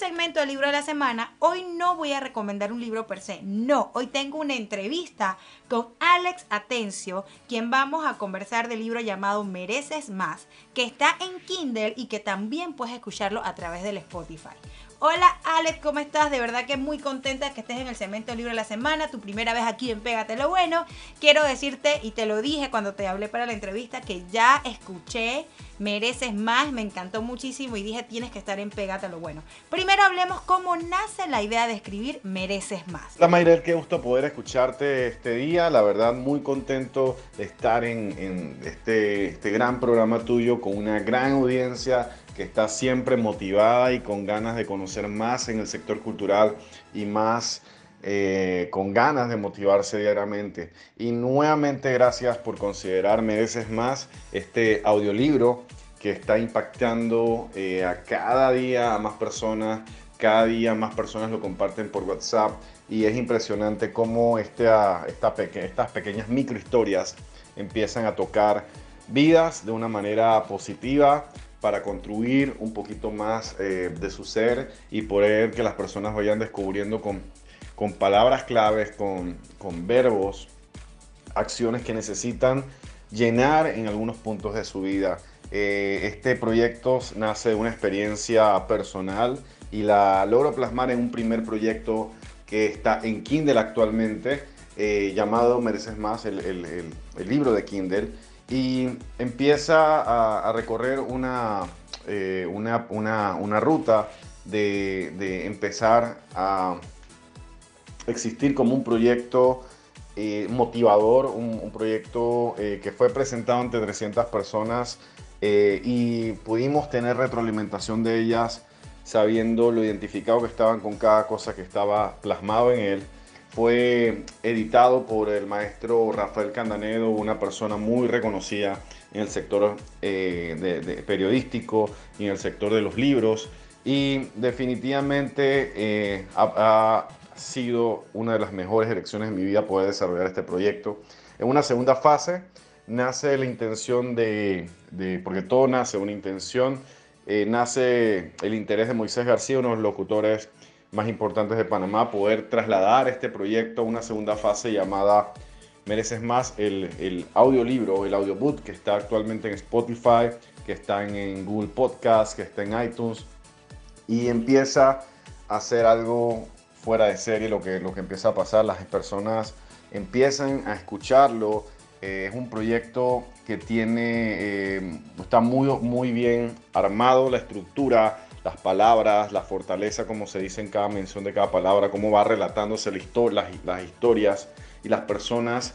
segmento del libro de la semana, hoy no voy a recomendar un libro per se, no, hoy tengo una entrevista con Alex Atencio, quien vamos a conversar del libro llamado Mereces Más, que está en Kindle y que también puedes escucharlo a través del Spotify. Hola Alex, ¿cómo estás? De verdad que muy contenta que estés en el Cemento Libro de la Semana, tu primera vez aquí en Pégate lo Bueno. Quiero decirte, y te lo dije cuando te hablé para la entrevista, que ya escuché Mereces Más, me encantó muchísimo y dije tienes que estar en Pégate lo Bueno. Primero hablemos cómo nace la idea de escribir Mereces Más. La Mayrel, qué gusto poder escucharte este día, la verdad muy contento de estar en, este, este gran programa tuyo con una gran audiencia que está siempre motivada y con ganas de conocer más en el sector cultural y más eh, con ganas de motivarse diariamente. Y nuevamente gracias por considerar Mereces Más este audiolibro que está impactando eh, a cada día a más personas, cada día más personas lo comparten por WhatsApp y es impresionante cómo este, esta estas pequeñas microhistorias empiezan a tocar vidas de una manera positiva, para construir un poquito más eh, de su ser y poder que las personas vayan descubriendo con, con palabras claves, con, con verbos, acciones que necesitan llenar en algunos puntos de su vida. Eh, este proyecto nace de una experiencia personal y la logro plasmar en un primer proyecto que está en Kindle actualmente, eh, llamado Mereces Más, el, libro de Kindle. Y empieza a, recorrer eh, una, una, ruta de, empezar a existir como un proyecto motivador, un, proyecto eh, que fue presentado ante 300 personas y pudimos tener retroalimentación de ellas sabiendo lo identificado que estaban con cada cosa que estaba plasmado en él fue editado por el maestro Rafael Candanedo, una persona muy reconocida en el sector eh, periodístico y en el sector de los libros. Y definitivamente eh, ha, sido una de las mejores elecciones en mi vida poder desarrollar este proyecto. En una segunda fase nace la intención de, porque todo nace una intención, eh, nace el interés de Moisés García, uno de los locutores más importantes de Panamá, poder trasladar este proyecto a una segunda fase llamada Mereces Más, el, el audiolibro, el audiobook que está actualmente en Spotify, que está en, Google Podcast, que está en iTunes, y empieza a hacer algo fuera de serie lo que, lo que empieza a pasar, las personas empiezan a escucharlo, eh, es un proyecto que tiene, eh, está muy, muy bien armado, la estructura, las palabras, la fortaleza, como se dice en cada mención de cada palabra, cómo va relatándose la las, historias y las personas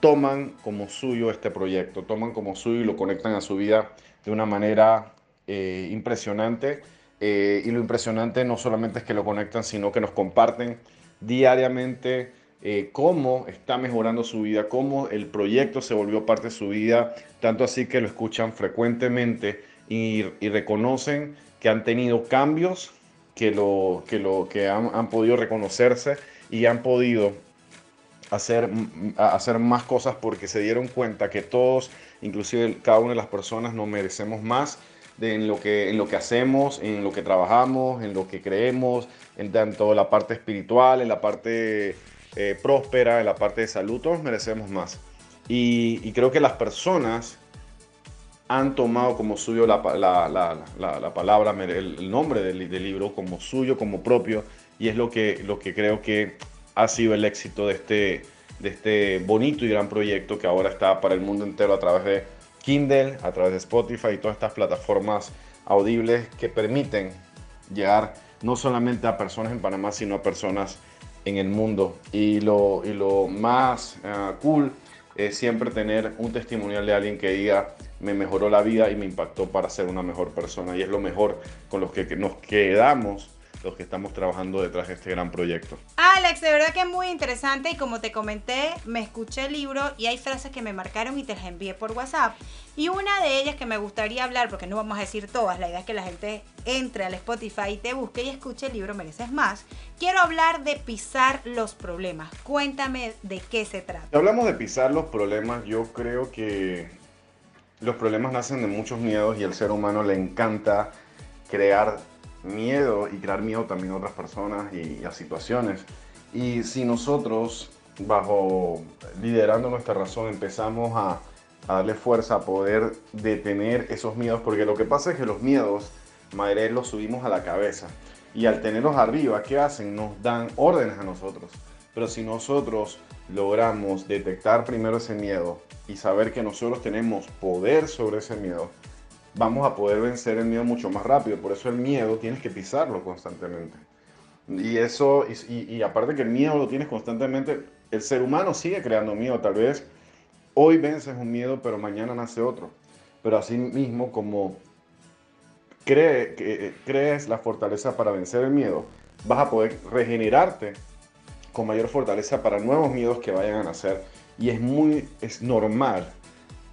toman como suyo este proyecto, toman como suyo y lo conectan a su vida de una manera eh, impresionante. Y lo impresionante no solamente es que lo conectan, sino que nos comparten diariamente eh, cómo está mejorando su vida, cómo el proyecto se volvió parte de su vida, tanto así que lo escuchan frecuentemente y, y reconocen que han tenido cambios, que, lo, que, lo, que han, podido reconocerse y han podido hacer, hacer más cosas porque se dieron cuenta que todos, inclusive cada una de las personas, nos merecemos más de en, lo que, en lo que hacemos, en lo que trabajamos, en lo que creemos, en tanto la parte espiritual, en la parte eh, próspera, en la parte de salud, todos merecemos más. Y, creo que las personas han tomado como suyo la, palabra, el, nombre del, libro como suyo, como propio, y es lo que, lo que creo que ha sido el éxito de este, de este bonito y gran proyecto que ahora está para el mundo entero a través de Kindle, a través de Spotify y todas estas plataformas audibles que permiten llegar no solamente a personas en Panamá, sino a personas en el mundo. Y lo, y lo más ah, cool es siempre tener un testimonial de alguien que diga, me mejoró la vida y me impactó para ser una mejor persona. Y es lo mejor con los que nos quedamos los que estamos trabajando detrás de este gran proyecto. Alex, de verdad que es muy interesante y como te comenté, me escuché el libro y hay frases que me marcaron y te las envié por WhatsApp. Y una de ellas que me gustaría hablar, porque no vamos a decir todas, la idea es que la gente entre al Spotify y te busque y escuche el libro Mereces Más. Quiero hablar de pisar los problemas. Cuéntame de qué se trata. Si hablamos de pisar los problemas, yo creo que los problemas nacen de muchos miedos y al ser humano le encanta crear miedo y crear miedo también a otras personas y, a situaciones. Y si nosotros, bajo liderando nuestra razón, empezamos a, a, darle fuerza a poder detener esos miedos, porque lo que pasa es que los miedos, madre, los subimos a la cabeza. Y al tenerlos arriba, ¿qué hacen? Nos dan órdenes a nosotros. Pero si nosotros logramos detectar primero ese miedo y saber que nosotros tenemos poder sobre ese miedo, vamos a poder vencer el miedo mucho más rápido. Por eso el miedo tienes que pisarlo constantemente. Y eso, y, aparte que el miedo lo tienes constantemente, el ser humano sigue creando miedo. Tal vez hoy vences un miedo, pero mañana nace otro. Pero así mismo, como que, crees la fortaleza para vencer el miedo, vas a poder regenerarte con mayor fortaleza para nuevos miedos que vayan a nacer. Y es muy, es normal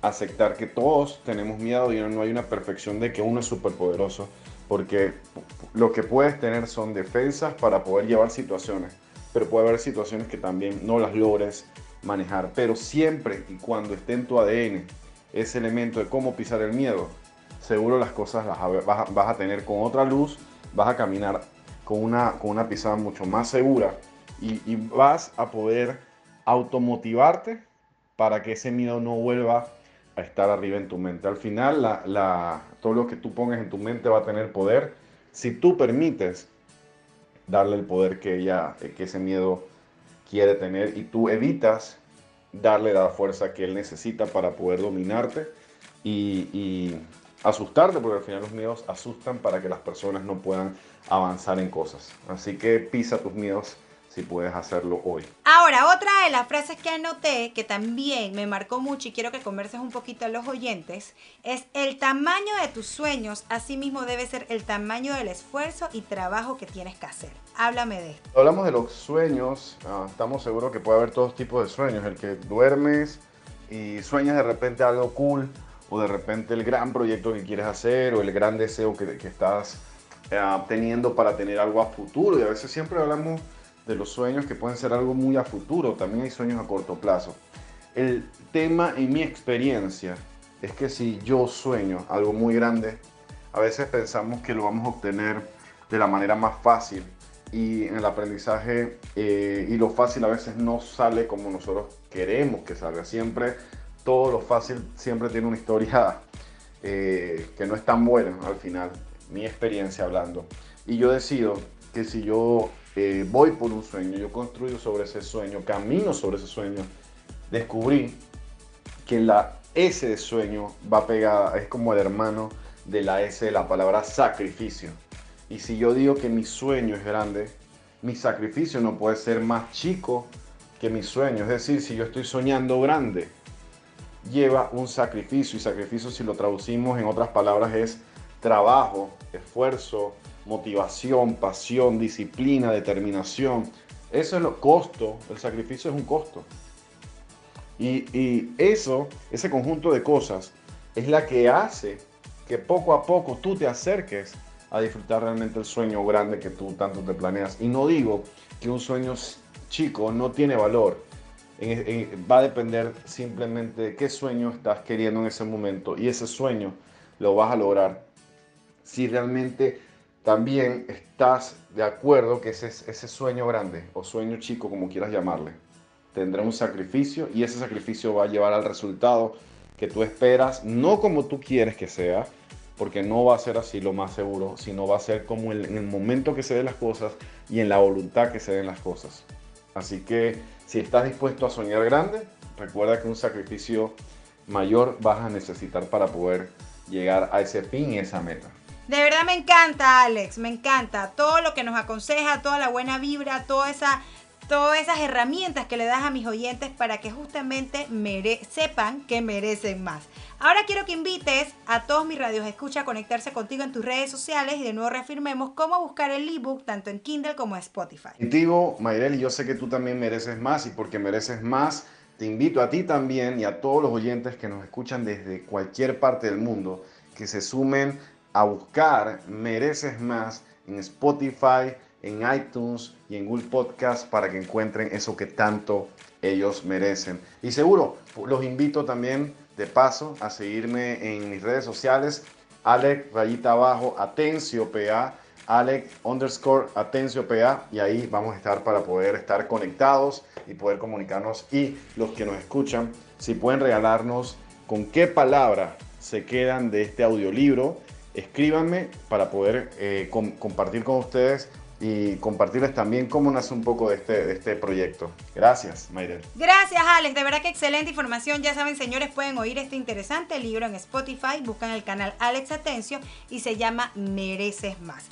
aceptar que todos tenemos miedo y no hay una perfección de que uno es superpoderoso, porque lo que puedes tener son defensas para poder llevar situaciones, pero puede haber situaciones que también no las logres manejar, pero siempre y cuando esté en tu ADN ese elemento de cómo pisar el miedo, seguro las cosas las vas, a, tener con otra luz, vas a caminar con una, con una pisada mucho más segura y, y vas a poder automotivarte para que ese miedo no vuelva a estar arriba en tu mente. Al final, la, todo lo que tú pongas en tu mente va a tener poder si tú permites darle el poder que, ella, que ese miedo quiere tener y tú evitas darle la fuerza que él necesita para poder dominarte y, y asustarte, porque al final los miedos asustan para que las personas no puedan avanzar en cosas. Así que pisa tus miedos si puedes hacerlo hoy. Ahora, otra de las frases que anoté que también me marcó mucho y quiero que converses un poquito a los oyentes es el tamaño de tus sueños, asimismo debe ser el tamaño del esfuerzo y trabajo que tienes que hacer. Háblame de esto. Hablamos de los sueños, ah, estamos seguros que puede haber todos tipos de sueños, el que duermes y sueñas de repente algo cool o de repente el gran proyecto que quieres hacer o el gran deseo que, que estás ah, teniendo para tener algo a futuro y a veces siempre hablamos de los sueños que pueden ser algo muy a futuro, también hay sueños a corto plazo. El tema en mi experiencia es que si yo sueño algo muy grande, a veces pensamos que lo vamos a obtener de la manera más fácil y en el aprendizaje eh, y lo fácil a veces no sale como nosotros queremos que salga. Siempre todo lo fácil siempre tiene una historia eh, que no es tan buena al final, mi experiencia hablando. Y yo decido que si yo eh, voy por un sueño, yo construyo sobre ese sueño, camino sobre ese sueño, descubrí que la S de sueño va pegada, es como el hermano de la S de la palabra sacrificio. Y si yo digo que mi sueño es grande, mi sacrificio no puede ser más chico que mi sueño. Es decir, si yo estoy soñando grande, lleva un sacrificio. Y sacrificio, si lo traducimos en otras palabras, es trabajo, esfuerzo, motivación, pasión, disciplina, determinación. Eso es lo costo, el sacrificio es un costo. Y, eso, ese conjunto de cosas, es la que hace que poco a poco tú te acerques a disfrutar realmente el sueño grande que tú tanto te planeas. Y no digo que un sueño chico no tiene valor. va a depender simplemente de qué sueño estás queriendo en ese momento. Y ese sueño lo vas a lograr si realmente también estás de acuerdo que ese, sueño grande o sueño chico, como quieras llamarle, tendrá un sacrificio y ese sacrificio va a llevar al resultado que tú esperas, no como tú quieres que sea, porque no va a ser así lo más seguro, sino va a ser como en el momento que se den las cosas y en la voluntad que se den las cosas. Así que si estás dispuesto a soñar grande, recuerda que un sacrificio mayor vas a necesitar para poder llegar a ese fin y esa meta. De verdad me encanta, Alex, me encanta todo lo que nos aconseja, toda la buena vibra, toda esa, todas esas herramientas que le das a mis oyentes para que justamente sepan que merecen más. Ahora quiero que invites a todos mis radios escucha a conectarse contigo en tus redes sociales y de nuevo reafirmemos cómo buscar el ebook tanto en Kindle como en Spotify. Contigo, Mayreli, yo sé que tú también mereces más y porque mereces más, te invito a ti también y a todos los oyentes que nos escuchan desde cualquier parte del mundo que se sumen a buscar Mereces Más en Spotify, en iTunes y en Google Podcast para que encuentren eso que tanto ellos merecen. Y seguro, los invito también de paso a seguirme en mis redes sociales, Alex Rayita Abajo, Atencio PA, Alex underscore Atencio PA y ahí vamos a estar para poder estar conectados y poder comunicarnos y los que nos escuchan, si pueden regalarnos con qué palabra se quedan de este audiolibro, escríbanme para poder eh, compartir con ustedes y compartirles también cómo nace un poco de este, de este proyecto. Gracias, Mayrel. Gracias, Alex. De verdad que excelente información. Ya saben, señores, pueden oír este interesante libro en Spotify. Buscan el canal Alex Atencio y se llama Mereces Más.